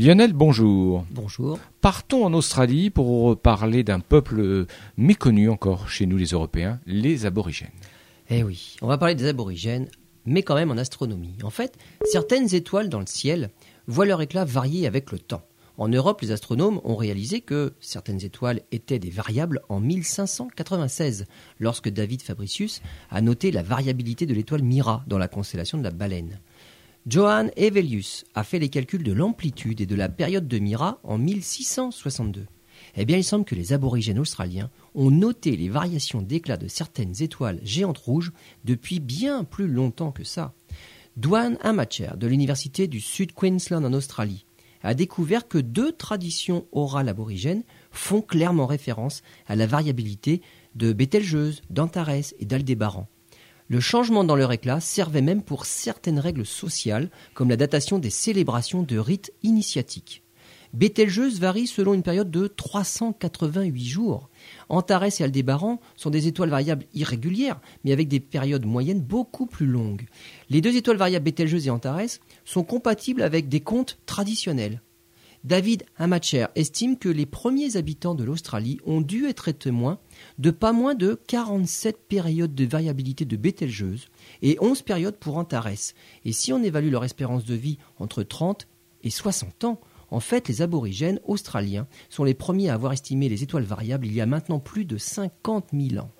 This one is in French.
Lionel, bonjour. Bonjour. Partons en Australie pour parler d'un peuple méconnu encore chez nous les Européens, les aborigènes. Eh oui, on va parler des aborigènes, mais quand même en astronomie. En fait, certaines étoiles dans le ciel voient leur éclat varier avec le temps. En Europe, les astronomes ont réalisé que certaines étoiles étaient des variables en 1596, lorsque David Fabricius a noté la variabilité de l'étoile Mira dans la constellation de la baleine. Johann Evelius a fait les calculs de l'amplitude et de la période de Mira en 1662. Eh bien, il semble que les aborigènes australiens ont noté les variations d'éclat de certaines étoiles géantes rouges depuis bien plus longtemps que ça. Dwan Amacher de l'Université du Sud Queensland en Australie a découvert que deux traditions orales aborigènes font clairement référence à la variabilité de Bételgeuse, d'Antares et d'Aldébaran. Le changement dans leur éclat servait même pour certaines règles sociales, comme la datation des célébrations de rites initiatiques. Bételgeuse varie selon une période de 388 jours. Antares et Aldébaran sont des étoiles variables irrégulières, mais avec des périodes moyennes beaucoup plus longues. Les deux étoiles variables Bételgeuse et Antares sont compatibles avec des comptes traditionnels. David Hamacher estime que les premiers habitants de l'Australie ont dû être témoins de pas moins de 47 périodes de variabilité de Bételgeuse et 11 périodes pour Antares. Et si on évalue leur espérance de vie entre 30 et 60 ans, en fait, les aborigènes australiens sont les premiers à avoir estimé les étoiles variables il y a maintenant plus de 50 000 ans.